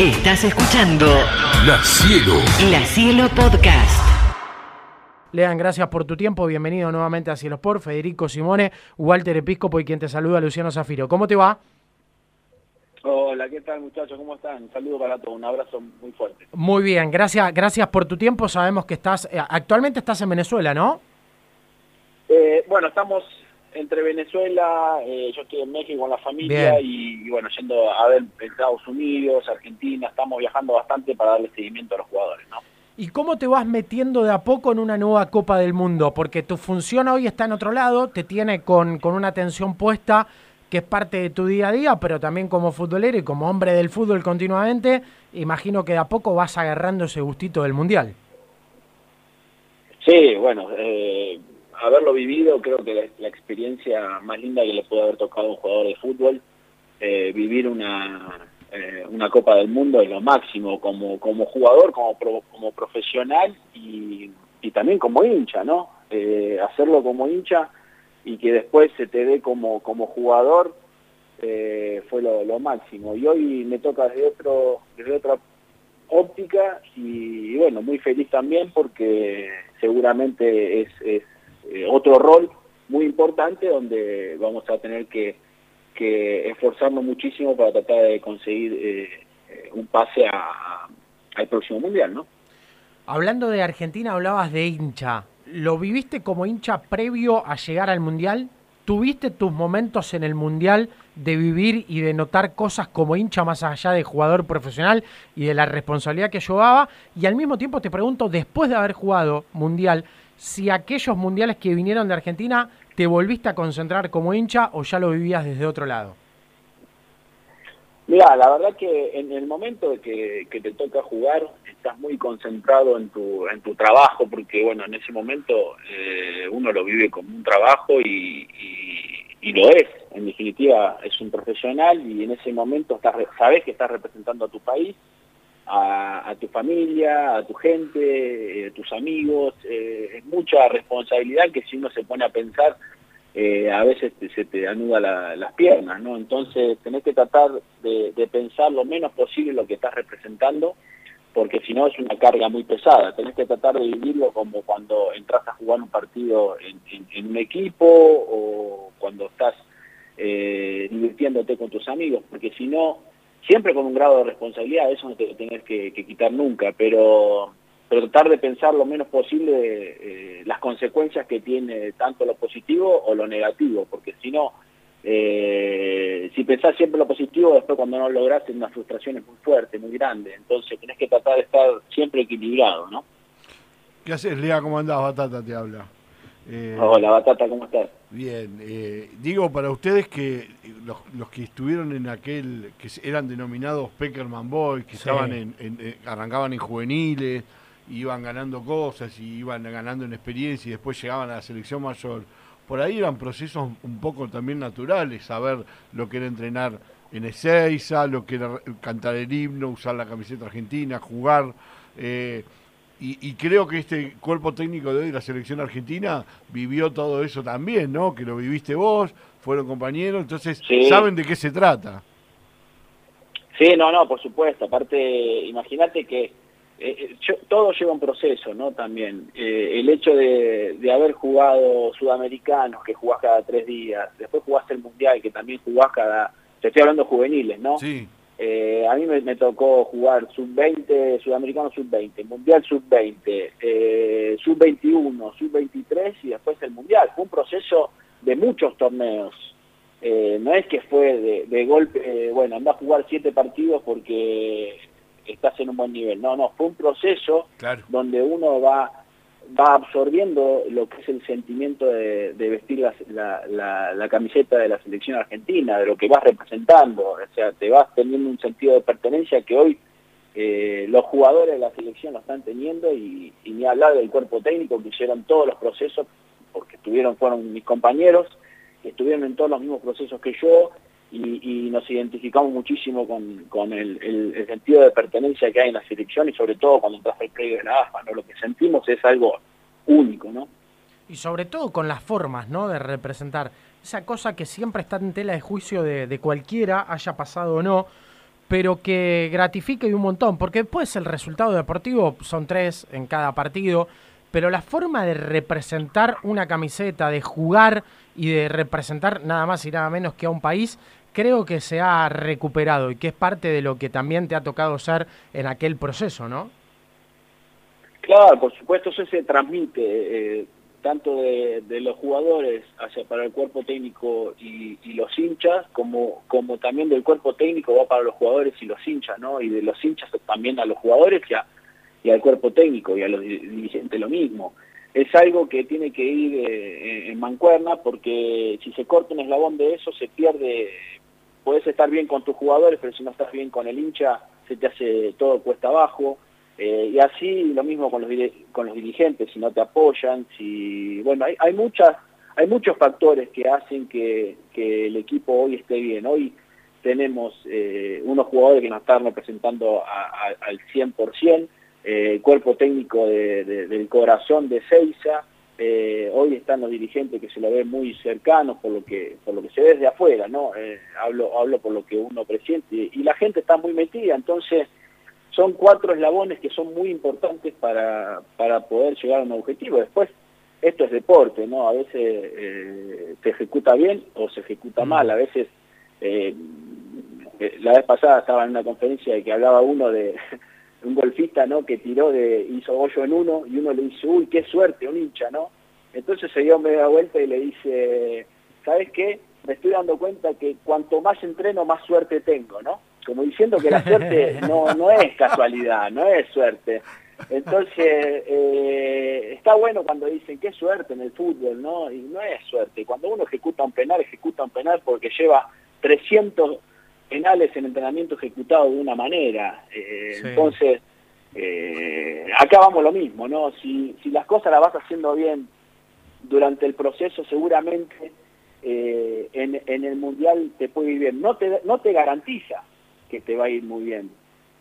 Estás escuchando La Cielo. La Cielo Podcast. Lean, gracias por tu tiempo. Bienvenido nuevamente a Cielo Sport. Federico Simone, Walter Episcopo y quien te saluda, Luciano Zafiro. ¿Cómo te va? Hola, ¿qué tal muchachos? ¿Cómo están? Un saludo para todos, un abrazo muy fuerte. Muy bien, gracias, gracias por tu tiempo. Sabemos que estás, eh, actualmente estás en Venezuela, ¿no? Eh, bueno, estamos entre Venezuela, eh, yo estoy en México con la familia y bueno, yendo a ver Estados Unidos, Argentina, estamos viajando bastante para darle seguimiento a los jugadores, ¿no? ¿Y cómo te vas metiendo de a poco en una nueva Copa del Mundo? Porque tu función hoy está en otro lado, te tiene con, con una atención puesta que es parte de tu día a día, pero también como futbolero y como hombre del fútbol continuamente, imagino que de a poco vas agarrando ese gustito del Mundial. Sí, bueno, eh, haberlo vivido creo que la, experiencia más linda que le puede haber tocado a un jugador de fútbol, eh, vivir una, eh, una Copa del Mundo es lo máximo como, como jugador, como, como profesional y, y también como hincha, ¿no? Eh, hacerlo como hincha y que después se te dé como, como jugador fue lo, máximo. Y hoy me toca desde, otro, desde otra óptica y, bueno, muy feliz también porque seguramente es, eh, otro rol muy importante donde vamos a tener que, esforzarnos muchísimo para tratar de conseguir eh, eh, un pase a- al próximo mundial, ¿no? Hablando de Argentina, hablabas de hincha. ¿Lo viviste como hincha previo a llegar al Mundial? ¿Tuviste tus momentos en el Mundial de vivir y de notar cosas como hincha más allá de jugador profesional y de la responsabilidad que llevaba? Y al mismo tiempo te pregunto, después de haber jugado Mundial, si aquellos Mundiales que vinieron de Argentina te volviste a concentrar como hincha o ya lo vivías desde otro lado. Mira, la verdad que en el momento de que, te toca jugar estás muy concentrado en tu en tu trabajo porque bueno en ese momento eh, uno lo vive como un trabajo y, lo es en definitiva es un profesional y en ese momento sabes que estás representando a tu país a, tu familia a tu gente eh, a tus amigos eh, es mucha responsabilidad que si uno se pone a pensar eh, a veces te- se te anuda la- las piernas, ¿no? Entonces tenés que tratar de, de pensar lo menos posible lo que estás representando, porque si no es una carga muy pesada. Tenés que tratar de vivirlo como cuando entras a jugar un partido en, en- en un equipo o cuando estás eh, divirtiéndote con tus amigos, porque si no, siempre con un grado de responsabilidad, eso no te lo tenés que, que quitar nunca, pero pero tratar de pensar lo menos posible eh, las consecuencias que tiene tanto lo positivo o lo negativo, porque si no, eh, si pensás siempre lo positivo, después cuando no lo lográs es una frustración es muy fuerte, muy grande, entonces tenés que tratar de estar siempre equilibrado, ¿no? ¿Qué haces, Lea? ¿Cómo andás? Batata te habla. Eh, Hola, Batata, ¿cómo estás? Bien, eh, digo para ustedes que los, los que estuvieron en aquel, que eran denominados Peckerman Boys, que Sí. estaban en, en- eh, arrancaban en juveniles, iban ganando cosas y iban ganando en experiencia y después llegaban a la selección mayor, por ahí eran procesos un poco también naturales, saber lo que era entrenar en Ezeiza, lo que era cantar el himno, usar la camiseta argentina, jugar. eh, y, y creo que este cuerpo técnico de hoy la selección argentina vivió todo eso también, ¿no? Que lo viviste vos, fueron compañeros, entonces Sí. saben de qué se trata. Sí, no, no, por supuesto. Aparte, imagínate que eh, eh, yo- todo lleva un proceso, ¿no? También. Eh, el hecho de, de haber jugado sudamericanos, que jugás cada tres días, después jugaste el mundial, que también jugás cada. Te estoy hablando juveniles, ¿no? Sí, Eh, a mí me, me tocó jugar sub-20, sudamericano sub-20, mundial sub-20, eh, sub-21, sub-23 y después el mundial. Fue un proceso de muchos torneos. Eh, no es que fue de, de golpe, bueno, anda a jugar siete partidos porque estás en un buen nivel. No, no, fue un proceso claro. donde uno va va absorbiendo lo que es el sentimiento de, vestir la camiseta de la selección argentina, de lo que vas representando, o sea, te vas teniendo un sentido de pertenencia que hoy eh, los jugadores de la selección lo están teniendo y, y ni hablar del cuerpo técnico que hicieron todos los procesos, porque estuvieron, fueron mis compañeros, que estuvieron en todos los mismos procesos que yo y, nos identificamos muchísimo con, con el, sentido de pertenencia que hay en la selección y sobre todo cuando entras al predio de la AFA, ¿no? Lo que sentimos es algo único, ¿no? Y sobre todo con las formas, ¿no? De representar. Esa cosa que siempre está en tela de juicio de, de cualquiera, haya pasado o no. pero que gratifica y un montón, porque después el resultado deportivo son tres en cada partido, pero la forma de representar una camiseta, de jugar y de representar nada más y nada menos que a un país, creo que se ha recuperado y que es parte de lo que también te ha tocado ser en aquel proceso, ¿no? Claro, por supuesto, eso se transmite eh, tanto de, los jugadores hacia para el cuerpo técnico y, los hinchas, como, como también del cuerpo técnico va para los jugadores y los hinchas, ¿no? Y de los hinchas también a los jugadores y, y al cuerpo técnico y a los dirigentes lo mismo. Es algo que tiene que ir eh, en mancuerna porque si se corta un eslabón de eso se pierde, puedes estar bien con tus jugadores, pero si no estás bien con el hincha se te hace todo cuesta abajo eh, y así lo mismo con los, con los dirigentes, si no te apoyan, si bueno, hay, hay muchas hay muchos factores que hacen que, que el equipo hoy esté bien. Hoy tenemos eh, unos jugadores que nos están representando al 100%, eh, cuerpo técnico del corazón de Seiza, eh, hoy están los dirigentes que se lo ven muy cercanos por lo que por lo que se ve desde afuera, ¿no? hablo, hablo por lo que uno presiente y la gente está muy metida, entonces son cuatro eslabones que son muy importantes para, para poder llegar a un objetivo. Después, esto es deporte, ¿no? A veces eh, se ejecuta bien o se ejecuta mm. mal. A veces, eh, eh, la vez pasada estaba en una conferencia de que hablaba uno de un golfista, ¿no? Que tiró de, hizo hoyo en uno y uno le dice, uy, qué suerte, un hincha, ¿no? Entonces se dio media vuelta y le dice, ¿sabes qué? Me estoy dando cuenta que cuanto más entreno, más suerte tengo, ¿no? como diciendo que la suerte no, no es casualidad, no es suerte. Entonces, eh, está bueno cuando dicen qué suerte en el fútbol, ¿no? Y no es suerte. Cuando uno ejecuta un penal, ejecuta un penal porque lleva 300 penales en entrenamiento ejecutado de una manera. Eh, entonces, eh, acá vamos lo mismo, ¿no? Si, si las cosas las vas haciendo bien durante el proceso, seguramente en, en el Mundial te puede ir bien. No te, no te garantiza, que te va a ir muy bien,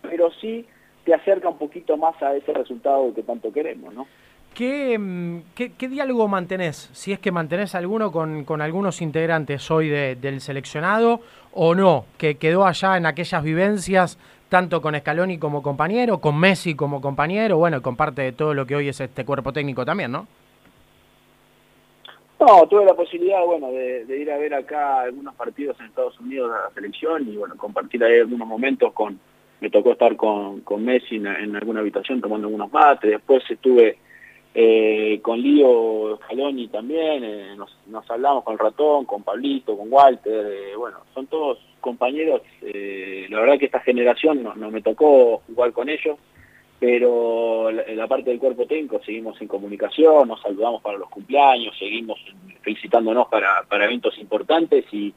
pero sí te acerca un poquito más a ese resultado que tanto queremos, ¿no? ¿Qué, mm, qué, diálogo mantenés? Si es que mantenés alguno con, algunos integrantes hoy del seleccionado o no, que quedó allá en aquellas vivencias, tanto con Scaloni como compañero, con Messi como compañero, bueno, con parte de todo lo que hoy es este cuerpo técnico también, ¿no? No, tuve la posibilidad, bueno, de, ir a ver acá algunos partidos en Estados Unidos a la selección y, bueno, compartir ahí algunos momentos con, me tocó estar con, Messi en, alguna habitación tomando algunos mates, después estuve eh, con Lío Scaloni también, eh, nos, hablamos con Ratón, con Pablito, con Walter, eh, bueno, son todos compañeros, la verdad que esta generación no, no me tocó jugar con ellos, pero en la parte del cuerpo técnico seguimos en comunicación, nos saludamos para los cumpleaños, seguimos felicitándonos para, para eventos importantes y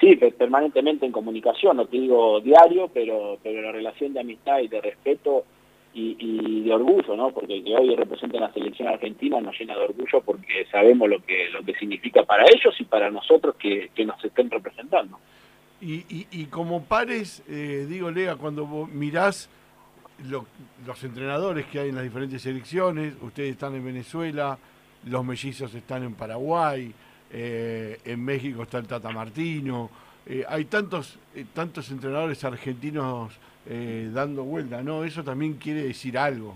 sí, permanentemente en comunicación, no te digo diario, pero, pero la relación de amistad y de respeto y, de orgullo, ¿no? Porque que hoy representa la selección argentina nos llena de orgullo porque sabemos lo que, lo que significa para ellos y para nosotros que, nos estén representando. Y, y, como pares, eh, digo, Lega, cuando mirás los entrenadores que hay en las diferentes selecciones, ustedes están en Venezuela, los mellizos están en Paraguay, eh, en México está el Tata Martino, eh, hay tantos, eh, tantos entrenadores argentinos dando vuelta, ¿no? Eso también quiere decir algo.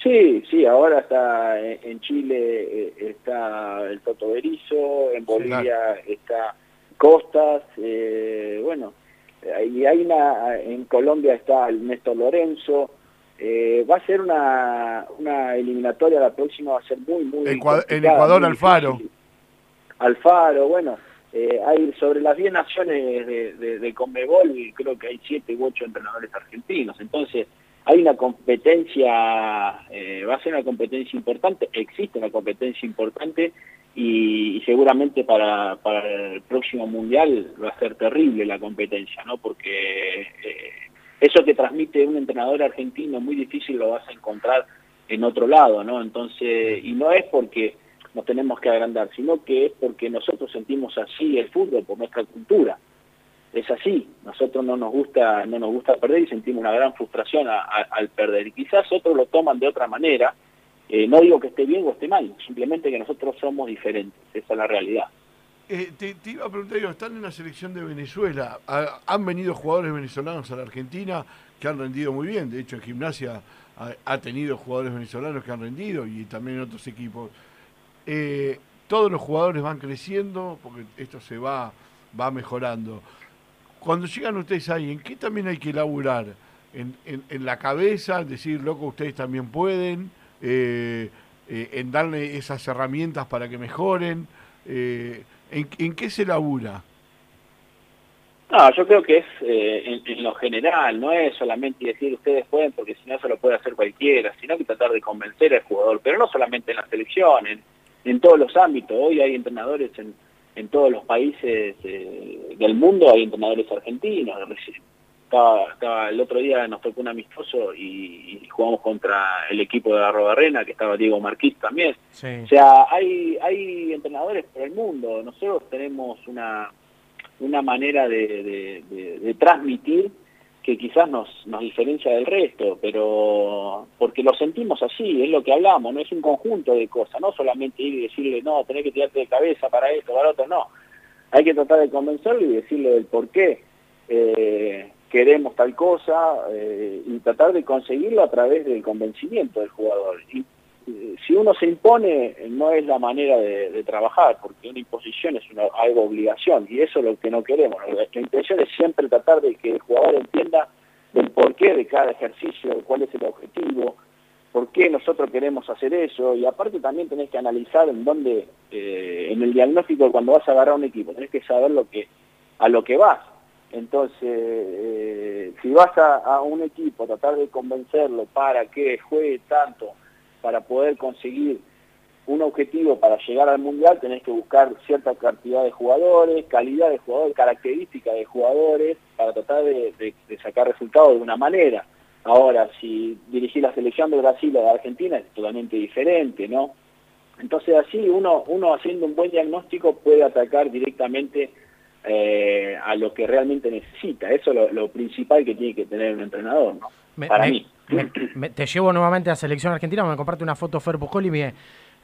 Sí, sí, ahora está en Chile está el Toto Berizo, en Bolivia está Costas, bueno, y hay una, en Colombia está el Néstor Lorenzo, eh, va a ser una, una eliminatoria, la próxima va a ser muy, muy... En Ecuador, Alfaro. Alfaro, bueno, eh, hay sobre las 10 naciones de, de, de Conmebol, creo que hay 7 u 8 entrenadores argentinos, entonces hay una competencia, eh, va a ser una competencia importante, existe una competencia importante y, seguramente para, para, el próximo mundial va a ser terrible la competencia, ¿no? Porque eh, eso que transmite un entrenador argentino muy difícil lo vas a encontrar en otro lado, ¿no? Entonces, y no es porque nos tenemos que agrandar, sino que es porque nosotros sentimos así el fútbol por nuestra cultura. Es así, nosotros no nos gusta, no nos gusta perder y sentimos una gran frustración al perder. Y quizás otros lo toman de otra manera, eh, no digo que esté bien o esté mal, simplemente que nosotros somos diferentes, esa es la realidad. eh, te, iba a preguntar, yo, están en la selección de Venezuela, han venido jugadores venezolanos a la Argentina que han rendido muy bien, de hecho en gimnasia ha, tenido jugadores venezolanos que han rendido y también en otros equipos. Eh, todos los jugadores van creciendo porque esto se va, va mejorando. Cuando llegan ustedes ahí, ¿en qué también hay que laburar? En, en, la cabeza, decir, loco, ustedes también pueden, eh, en darle esas herramientas para que mejoren. ¿En, qué se labura? No, yo creo que es eh, en, lo general, no es solamente decir ustedes pueden porque si no se lo puede hacer cualquiera, sino que tratar de convencer al jugador, pero no solamente en la selección, en, todos los ámbitos. Hoy hay entrenadores en, en todos los países eh, del mundo, hay entrenadores argentinos, estaba, el otro día nos tocó un amistoso y, jugamos contra el equipo de la Robarrena, que estaba Diego Marquís también. O sea, hay, hay entrenadores por el mundo. Nosotros tenemos una, una manera de, transmitir que quizás nos, nos diferencia del resto, pero porque lo sentimos así, es lo que hablamos, no es un conjunto de cosas, no solamente ir y decirle, no, tenés que tirarte de cabeza para esto, para otro, no. Hay que tratar de convencerlo y decirle el por qué. Eh, queremos tal cosa eh, y tratar de conseguirlo a través del convencimiento del jugador. Si uno se impone, no es la manera de, trabajar, porque una imposición es una, algo obligación, y eso es lo que no queremos. Nuestra intención es siempre tratar de que el jugador entienda el porqué de cada ejercicio, cuál es el objetivo, por qué nosotros queremos hacer eso, y aparte también tenés que analizar en dónde, eh, en el diagnóstico cuando vas a agarrar un equipo, tenés que saber lo que, a lo que vas, entonces, eh, si vas a, un equipo a tratar de convencerlo para que juegue tanto, para poder conseguir un objetivo para llegar al Mundial, tenés que buscar cierta cantidad de jugadores, calidad de jugadores, características de jugadores, para tratar de, sacar resultados de una manera. Ahora, si dirigir la selección de Brasil o de Argentina es totalmente diferente, ¿no? Entonces así uno, uno haciendo un buen diagnóstico puede atacar directamente eh, a lo que realmente necesita. Eso es lo, principal que tiene que tener un entrenador, ¿no? Para mí. te llevo nuevamente a Selección Argentina, me comparte una foto Fer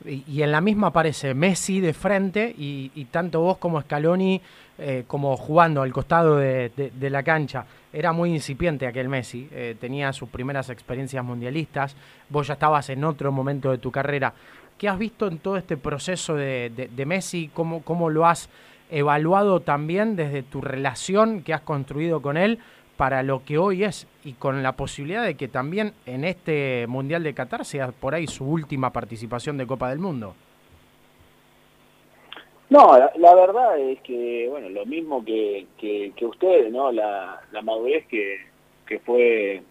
y, y, en la misma aparece Messi de frente y, tanto vos como Scaloni eh, como jugando al costado de, la cancha. Era muy incipiente aquel Messi, eh, tenía sus primeras experiencias mundialistas, vos ya estabas en otro momento de tu carrera. ¿Qué has visto en todo este proceso de, Messi? ¿Cómo, ¿Cómo lo has evaluado también desde tu relación que has construido con él para lo que hoy es y con la posibilidad de que también en este Mundial de Qatar sea por ahí su última participación de Copa del Mundo. No, la, verdad es que, bueno, lo mismo que, que, ustedes, ¿no? La, madurez que, que fue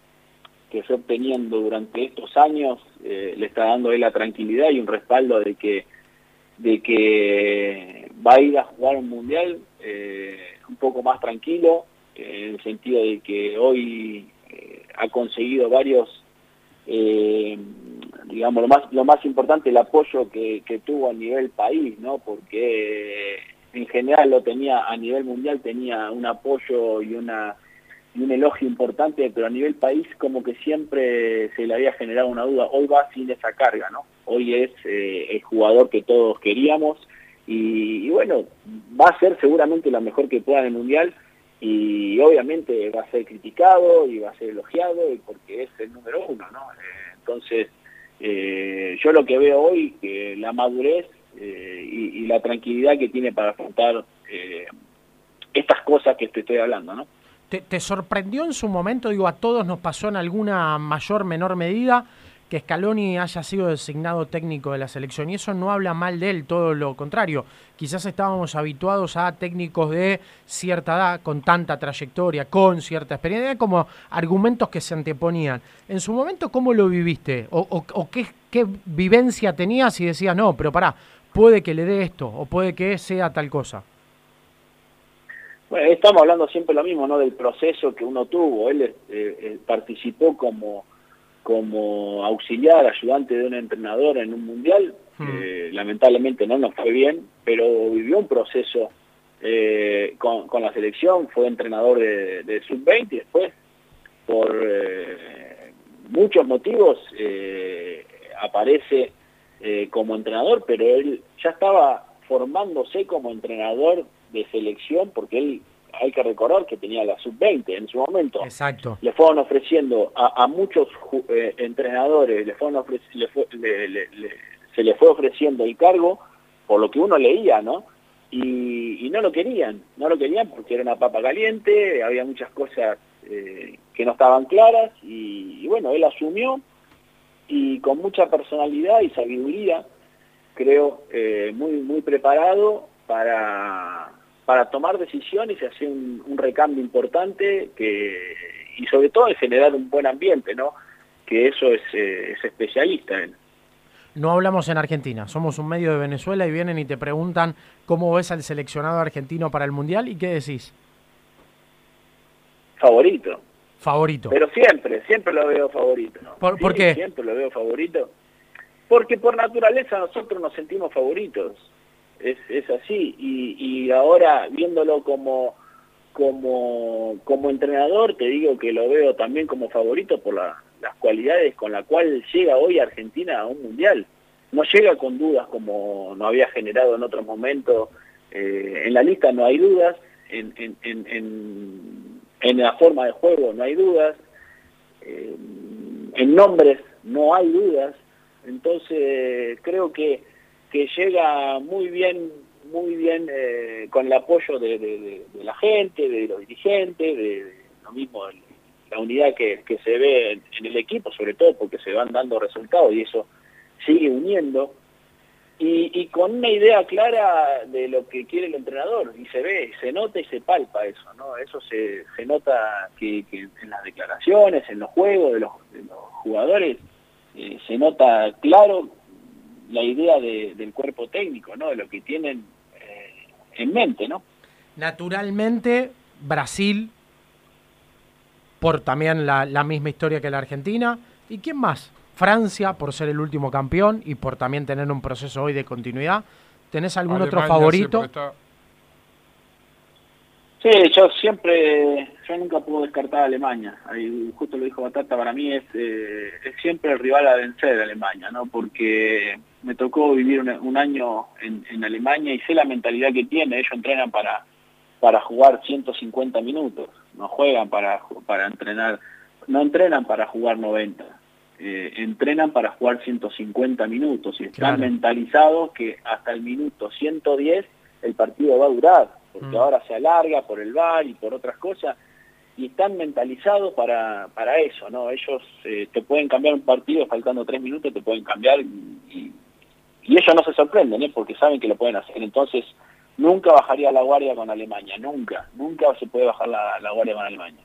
que fue obteniendo durante estos años eh, le está dando él la tranquilidad y un respaldo de que de que va a ir a jugar un mundial eh, un poco más tranquilo, en el sentido de que hoy eh, ha conseguido varios, eh, digamos, lo más, lo más importante, el apoyo que, que, tuvo a nivel país, ¿no? Porque en general lo tenía, a nivel mundial tenía un apoyo y una y un elogio importante, pero a nivel país como que siempre se le había generado una duda. Hoy va sin esa carga, ¿no? Hoy es eh, el jugador que todos queríamos y, bueno, va a ser seguramente lo mejor que pueda en el Mundial y obviamente va a ser criticado y va a ser elogiado porque es el número uno, ¿no? Eh, entonces, eh, yo lo que veo hoy, que la madurez y, y, la tranquilidad que tiene para afrontar estas cosas que te estoy hablando, ¿no? ¿Te, sorprendió en su momento? Digo, a todos nos pasó en alguna mayor, menor medida que Scaloni haya sido designado técnico de la selección y eso no habla mal de él, todo lo contrario. Quizás estábamos habituados a técnicos de cierta edad, con tanta trayectoria, con cierta experiencia, como argumentos que se anteponían. En su momento, ¿cómo lo viviste? ¿O, qué, qué, vivencia tenías y decías, no, pero pará, puede que le dé esto o puede que sea tal cosa? Bueno, estamos hablando siempre lo mismo, ¿no? Del proceso que uno tuvo. Él eh, eh, participó como, como auxiliar, ayudante de un entrenador en un mundial. Hmm. lamentablemente no nos fue bien, pero vivió un proceso eh, con, con, la selección, fue entrenador de, de sub-20 y después, por muchos motivos, aparece como entrenador, pero él ya estaba formándose como entrenador de selección, porque él hay que recordar que tenía la sub-20 en su momento. Exacto. Le fueron ofreciendo a, muchos eh, entrenadores, le fueron se le fue ofreciendo el cargo por lo que uno leía, ¿no? Y, no lo querían, no lo querían porque era una papa caliente, había muchas cosas eh, que no estaban claras y, bueno, él asumió y con mucha personalidad y sabiduría, creo, eh, muy, muy preparado para, para tomar decisiones y hacer un, recambio importante que, y sobre todo generar un buen ambiente, ¿no? Que eso es, eh, es especialista en no hablamos en Argentina, somos un medio de Venezuela y vienen y te preguntan cómo ves al seleccionado argentino para el Mundial y qué decís. Favorito. Favorito. Pero siempre, siempre lo veo favorito. ¿Por, qué? Siempre lo veo favorito. Porque por naturaleza nosotros nos sentimos favoritos. Es, es así. Y, y ahora viéndolo como, como, como entrenador, te digo que lo veo también como favorito por la, las cualidades con la cual llega hoy Argentina a un mundial. No llega con dudas como no había generado en otro momento. Eh, en la lista no hay dudas, en, en, la forma de juego no hay dudas, eh, en nombres no hay dudas. Entonces creo que, que llega muy bien muy bien eh, con el apoyo de, la gente, de los dirigentes, de, lo mismo la unidad que, se ve en, el equipo, sobre todo porque se van dando resultados y eso sigue uniendo, y, con una idea clara de lo que quiere el entrenador, y se ve, se nota y se palpa eso, ¿no? Eso se, se nota que, en las declaraciones, en los juegos de los, jugadores, eh, se nota claro la idea del cuerpo técnico, ¿no? De lo que tienen eh, en mente, ¿no? Naturalmente, Brasil por también la, misma historia que la Argentina. ¿Y quién más? Francia, por ser el último campeón y por también tener un proceso hoy de continuidad. ¿Tenés algún otro favorito? Sí, yo siempre, yo nunca puedo descartar a Alemania. Ahí justo lo dijo Batata, para mí es, eh, es siempre el rival a vencer de Alemania, ¿no? Porque me tocó vivir un, año en, en, Alemania y sé la mentalidad que tiene. Ellos entrenan para, para jugar 150 minutos no juegan para, para entrenar, no entrenan para jugar 90, eh, entrenan para jugar 150 minutos y están mentalizados que hasta el minuto 110 el partido va a durar, porque mm. ahora se alarga por el VAR y por otras cosas, y están mentalizados para, para eso, ¿no? Ellos eh, te pueden cambiar un partido faltando tres minutos, te pueden cambiar y, y ellos no se sorprenden, ¿eh? porque saben que lo pueden hacer. Entonces, nunca bajaría la guardia con Alemania, nunca, nunca se puede bajar la, guardia con Alemania.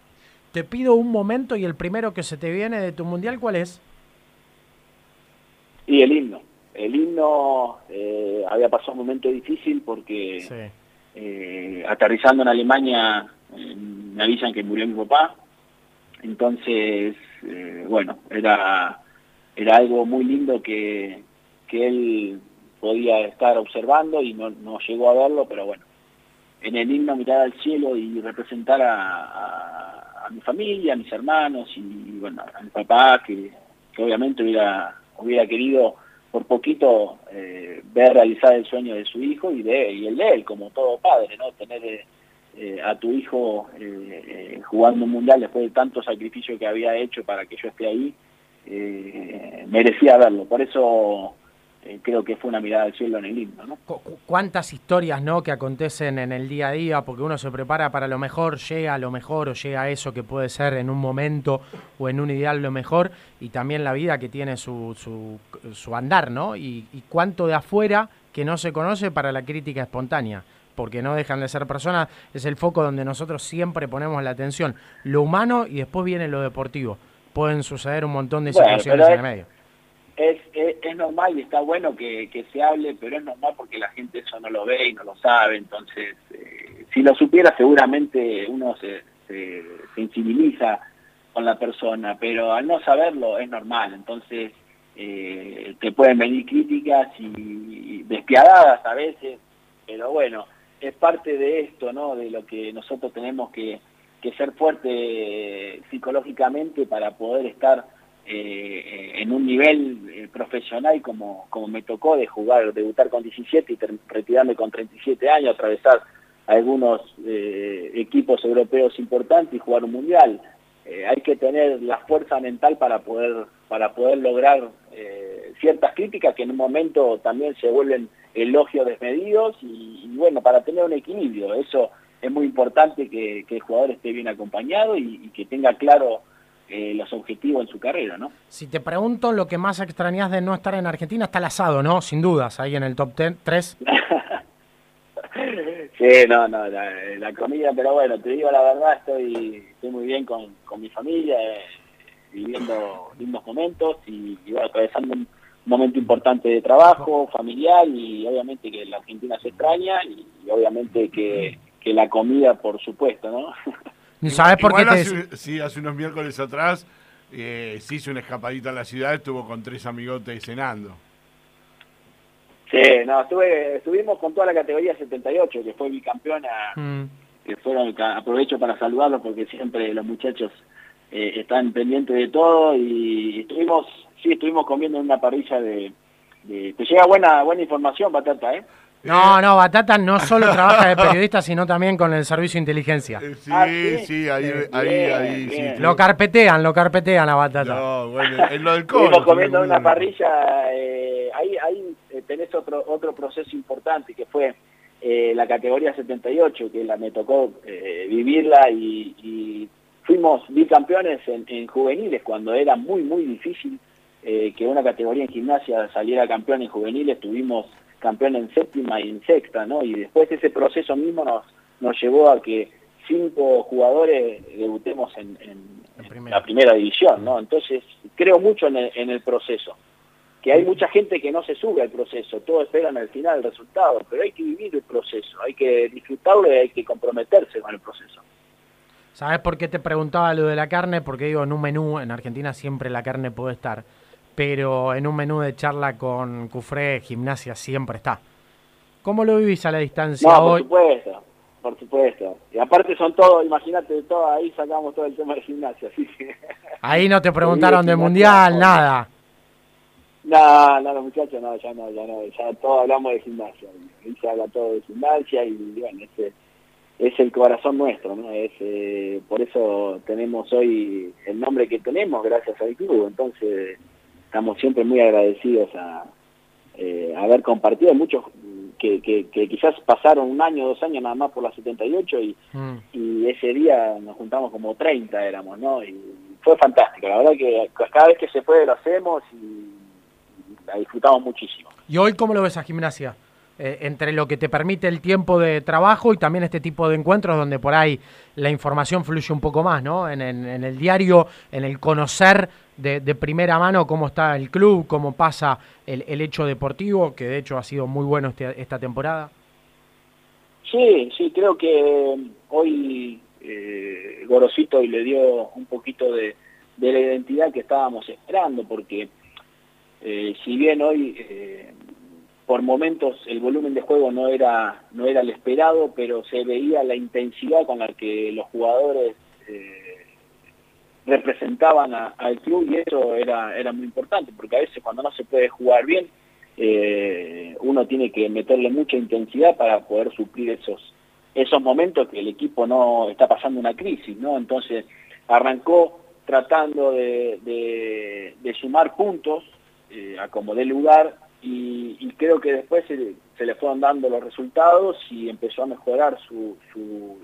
Te pido un momento y el primero que se te viene de tu mundial, ¿cuál es? Y el himno. El himno eh, había pasado un momento difícil porque eh, aterrizando en Alemania eh, me avisan que murió mi papá. Entonces, bueno, era, era algo muy lindo que, que él podía estar observando y no, no llegó a verlo, pero bueno, en el himno mirar al cielo y representar a, mi familia, a mis hermanos y bueno, a mi papá que, que obviamente hubiera, hubiera querido por poquito eh, ver realizar el sueño de su hijo y, de, y el de él, como todo padre, ¿no? Tener eh, a tu hijo eh, jugando un mundial después de tanto sacrificio que había hecho para que yo esté ahí, merecía verlo. Por eso eh, creo que fue una mirada al cielo en el himno. ¿no? ¿Cuántas historias no que acontecen en el día a día? Porque uno se prepara para lo mejor, llega a lo mejor o llega a eso que puede ser en un momento o en un ideal lo mejor, y también la vida que tiene su, su, andar, ¿no? Y, y cuánto de afuera que no se conoce para la crítica espontánea porque no dejan de ser personas, es el foco donde nosotros siempre ponemos la atención, lo humano y después viene lo deportivo. Pueden suceder un montón de situaciones en el medio es, es, normal y está bueno que, se hable, pero es normal porque la gente eso no lo ve y no lo sabe, entonces eh, si lo supiera seguramente uno se, se sensibiliza con la persona, pero al no saberlo es normal, entonces eh, te pueden venir críticas y despiadadas a veces, pero bueno, es parte de esto, ¿no? De lo que nosotros tenemos que, que ser fuerte psicológicamente para poder estar eh, en un nivel eh, profesional como, como me tocó de jugar, debutar con 17 y retirarme con 37 años, atravesar algunos eh, equipos europeos importantes y jugar un mundial. hay que tener la fuerza mental para poder, para poder lograr ciertas críticas que en un momento también se vuelven elogios desmedidos y, bueno, para tener un equilibrio. Eso es muy importante que, el jugador esté bien acompañado y que tenga claro eh, los objetivos en su carrera, ¿no? Si te pregunto lo que más extrañas de no estar en Argentina, está el asado, ¿no? Sin dudas, ahí en el top 10, 3. sí, no, no, la, comida, pero bueno, te digo la verdad, estoy, estoy muy bien con, mi familia, eh, viviendo lindos momentos y, atravesando un momento importante de trabajo, familiar y obviamente que la Argentina se extraña y, obviamente que, que la comida, por supuesto, ¿no? ¿Sabes por qué te... sí, hace unos miércoles atrás eh, se hizo una escapadita a la ciudad, estuvo con tres amigotes cenando. Sí, no, estuve, estuvimos con toda la categoría 78, que fue bicampeona, mm. que fueron, aprovecho para saludarlos porque siempre los muchachos eh, están pendientes de todo y estuvimos, sí, estuvimos comiendo en una parrilla de, de, te llega buena buena información, Batata, ¿eh? No, no, Batata no solo trabaja de periodista, sino también con el servicio de inteligencia. Eh, ah, sí, sí, ahí, ahí, ahí, sí, Lo carpetean, lo carpetean a Batata. No, bueno, es lo del. Estuvimos comiendo una parrilla, eh, ahí, ahí eh, tenés otro, otro proceso importante que fue eh, la categoría 78, que la me tocó eh, vivirla y, y, fuimos bicampeones en, en juveniles cuando era muy, muy difícil que una categoría en gimnasia saliera campeón en juveniles, tuvimos campeón en séptima y en sexta, ¿no? Y después ese proceso mismo nos, nos llevó a que cinco jugadores debutemos en, la primera división, ¿no? Entonces, creo mucho en el, proceso. Que hay mucha gente que no se sube al proceso, todos esperan al final el resultado, pero hay que vivir el proceso, hay que disfrutarlo y hay que comprometerse con el proceso. ¿Sabes por qué te preguntaba lo de la carne? Porque digo, en un menú, en Argentina siempre la carne puede estar pero en un menú de charla con Cufré, gimnasia siempre está. ¿Cómo lo vivís a la distancia no, por supuesto, por supuesto. Y aparte son todos, imagínate, todo, ahí sacamos todo el tema de gimnasia. Así Ahí no te preguntaron de mundial, nada. No, no, los muchachos no, ya no, ya no, ya todos hablamos de gimnasia. Ahí se habla todo de gimnasia y bueno, ese es el corazón nuestro, ¿no? Es, eh, por eso tenemos hoy el nombre que tenemos gracias al club. Entonces, estamos siempre muy agradecidos a eh, haber compartido muchos que, que, quizás pasaron un año, dos años nada más por la 78 y, mm. y ese día nos juntamos como 30 éramos, ¿no? Y fue fantástico, la verdad que cada vez que se puede lo hacemos y la disfrutamos muchísimo. ¿Y hoy cómo lo ves a gimnasia? Eh, entre lo que te permite el tiempo de trabajo y también este tipo de encuentros donde por ahí la información fluye un poco más, ¿no? En, el diario, en el conocer de, primera mano cómo está el club, cómo pasa el, hecho deportivo, que de hecho ha sido muy bueno este, esta temporada. Sí, sí, creo que hoy eh, Gorosito le dio un poquito de, la identidad que estábamos esperando, porque eh, si bien hoy eh, por momentos el volumen de juego no era, no era el esperado, pero se veía la intensidad con la que los jugadores eh, representaban al club y eso era, era muy importante, porque a veces cuando no se puede jugar bien, eh, uno tiene que meterle mucha intensidad para poder suplir esos, esos momentos que el equipo no está pasando una crisis, ¿no? Entonces arrancó tratando de, de, sumar puntos eh, a como dé lugar y, creo que después se, le fueron dando los resultados y empezó a mejorar su,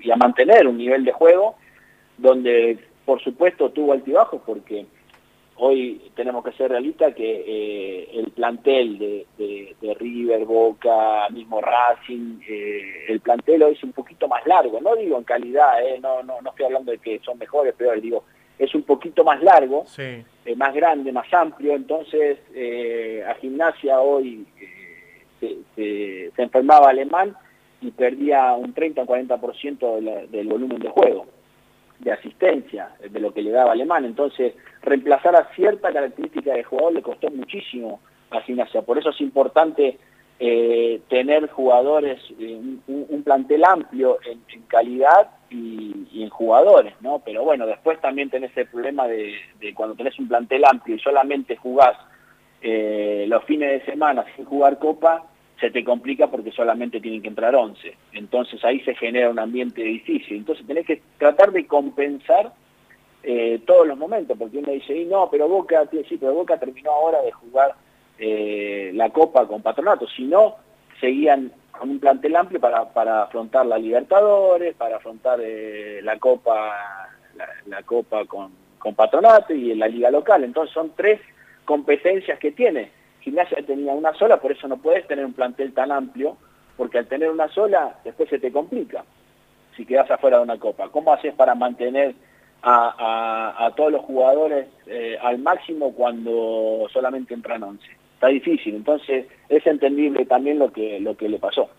y a mantener un nivel de juego donde por supuesto tuvo altibajos porque hoy tenemos que ser realistas que eh, el plantel de, River, Boca, mismo Racing, eh, el plantel hoy es un poquito más largo, no digo en calidad, eh, no, no, no estoy hablando de que son mejores, pero digo, es un poquito más largo, más grande, más amplio, entonces a gimnasia hoy eh, se, se, enfermaba alemán y perdía un 30 o 40% del volumen de juego, de asistencia, de lo que le daba alemán, entonces reemplazar a cierta característica de jugador le costó muchísimo a gimnasia, por eso es importante tener jugadores, un, plantel amplio en calidad, y, y en jugadores, ¿no? Pero bueno, después también tenés el problema de, de cuando tenés un plantel amplio y solamente jugás eh, los fines de semana sin jugar Copa, se te complica porque solamente tienen que entrar 11. Entonces ahí se genera un ambiente difícil. Entonces tenés que tratar de compensar eh, todos los momentos, porque uno dice, y no, pero Boca, sí, pero Boca terminó ahora de jugar eh, la Copa con Patronato, si no, seguían con un plantel amplio para, para afrontar la Libertadores, para afrontar eh, la Copa la, Copa con, con Patronato y en la Liga Local. Entonces son tres competencias que tiene. Gimnasia tenía una sola, por eso no puedes tener un plantel tan amplio, porque al tener una sola, después se te complica si quedas afuera de una copa. ¿Cómo haces para mantener a, todos los jugadores eh, al máximo cuando solamente entran 11? Está difícil, entonces es entendible también lo que, lo que le pasó.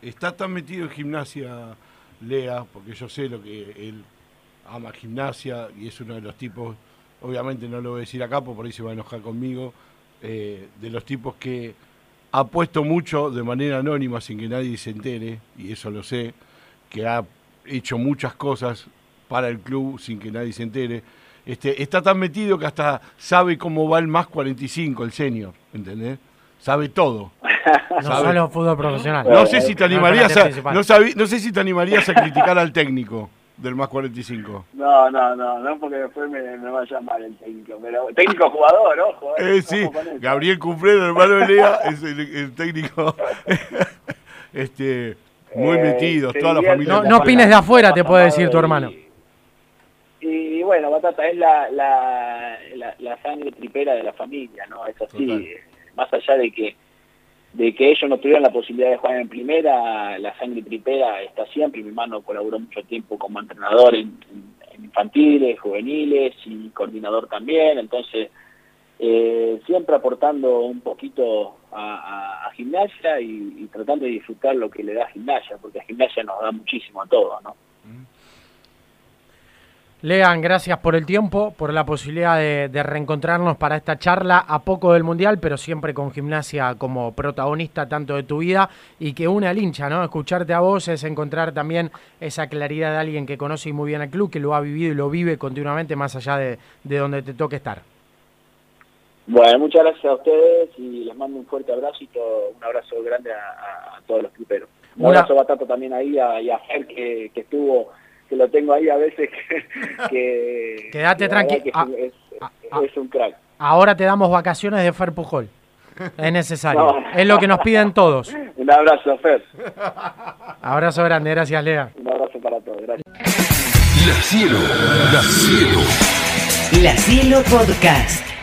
Está tan metido en gimnasia, Lea, porque yo sé lo que él ama gimnasia y es uno de los tipos, obviamente no lo voy a decir acá, porque por ahí se va a enojar conmigo, eh, de los tipos que ha puesto mucho de manera anónima sin que nadie se entere, y eso lo sé, que ha hecho muchas cosas para el club sin que nadie se entere. Este, está tan metido que hasta sabe cómo va el más 45, el senior, ¿entendés? Sabe todo. No ¿Sabe? solo fútbol profesional. No sé si te animarías a, no, no sé si te animarías a criticar al técnico del más 45. No, no, no, no porque después me, me va a llamar el técnico, pero técnico jugador, ojo. Eh, sí, con eso. Gabriel Cufrero, hermano de Lea, es el, el técnico este, muy Eh, metido, se toda la familia. No- no opines de afuera, te puede decir tu y- hermano. Y, bueno, Batata es la, la, la, la sangre tripera de la familia, ¿no? Es así. Total. eh, Más allá de que de que ellos no tuvieran la posibilidad de jugar en primera, la sangre tripera está siempre. Mi hermano colaboró mucho tiempo como entrenador en, infantiles, juveniles y coordinador también. Entonces, eh, siempre aportando un poquito a, a- a gimnasia y, tratando de disfrutar lo que le da gimnasia, porque gimnasia nos da muchísimo a todos, ¿no? Lean, gracias por el tiempo, por la posibilidad de, de reencontrarnos para esta charla a poco del Mundial, pero siempre con gimnasia como protagonista tanto de tu vida y que une al hincha, ¿no? Escucharte a vos es encontrar también esa claridad de alguien que conoce muy bien al club, que lo ha vivido y lo vive continuamente más allá de, de donde te toque estar. Bueno, muchas gracias a ustedes y les mando un fuerte abrazo y todo, un abrazo grande a, a- a todos los cluberos. Un Una- abrazo batata también ahí a, y a Fer que, que estuvo, que lo tengo ahí a veces que... que Quédate que la verdad tranqui- que ah, es, ah, es- ah. es un crack. Ahora te damos vacaciones de Fer Pujol. Es necesario. No. Es lo que nos piden todos. Un abrazo, Fer. Abrazo grande, gracias Lea. Un abrazo para todos. Gracias. La Cielo, La Cielo. La Cielo Podcast.